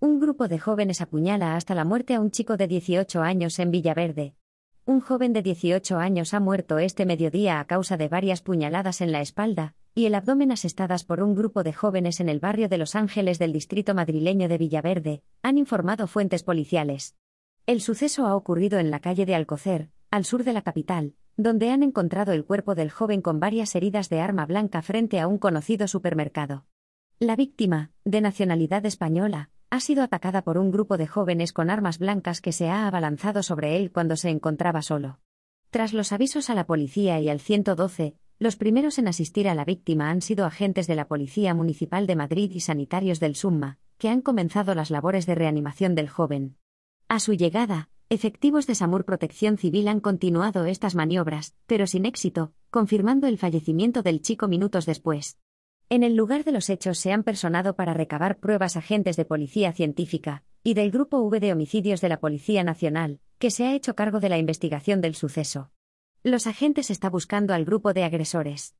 Un grupo de jóvenes apuñala hasta la muerte a un chico de 18 años en Villaverde. Un joven de 18 años ha muerto este mediodía a causa de varias puñaladas en la espalda y el abdomen asestadas por un grupo de jóvenes en el barrio de Los Ángeles del distrito madrileño de Villaverde, han informado fuentes policiales. El suceso ha ocurrido en la calle de Alcocer, al sur de la capital, donde han encontrado el cuerpo del joven con varias heridas de arma blanca frente a un conocido supermercado. La víctima, de nacionalidad española, ha sido atacada por un grupo de jóvenes con armas blancas que se ha abalanzado sobre él cuando se encontraba solo. Tras los avisos a la policía y al 112, los primeros en asistir a la víctima han sido agentes de la Policía Municipal de Madrid y sanitarios del SUMMA, que han comenzado las labores de reanimación del joven. A su llegada, efectivos de SAMUR Protección Civil han continuado estas maniobras, pero sin éxito, confirmando el fallecimiento del chico minutos después. En el lugar de los hechos se han personado para recabar pruebas agentes de policía científica y del Grupo V de Homicidios de la Policía Nacional, que se ha hecho cargo de la investigación del suceso. Los agentes está buscando al grupo de agresores.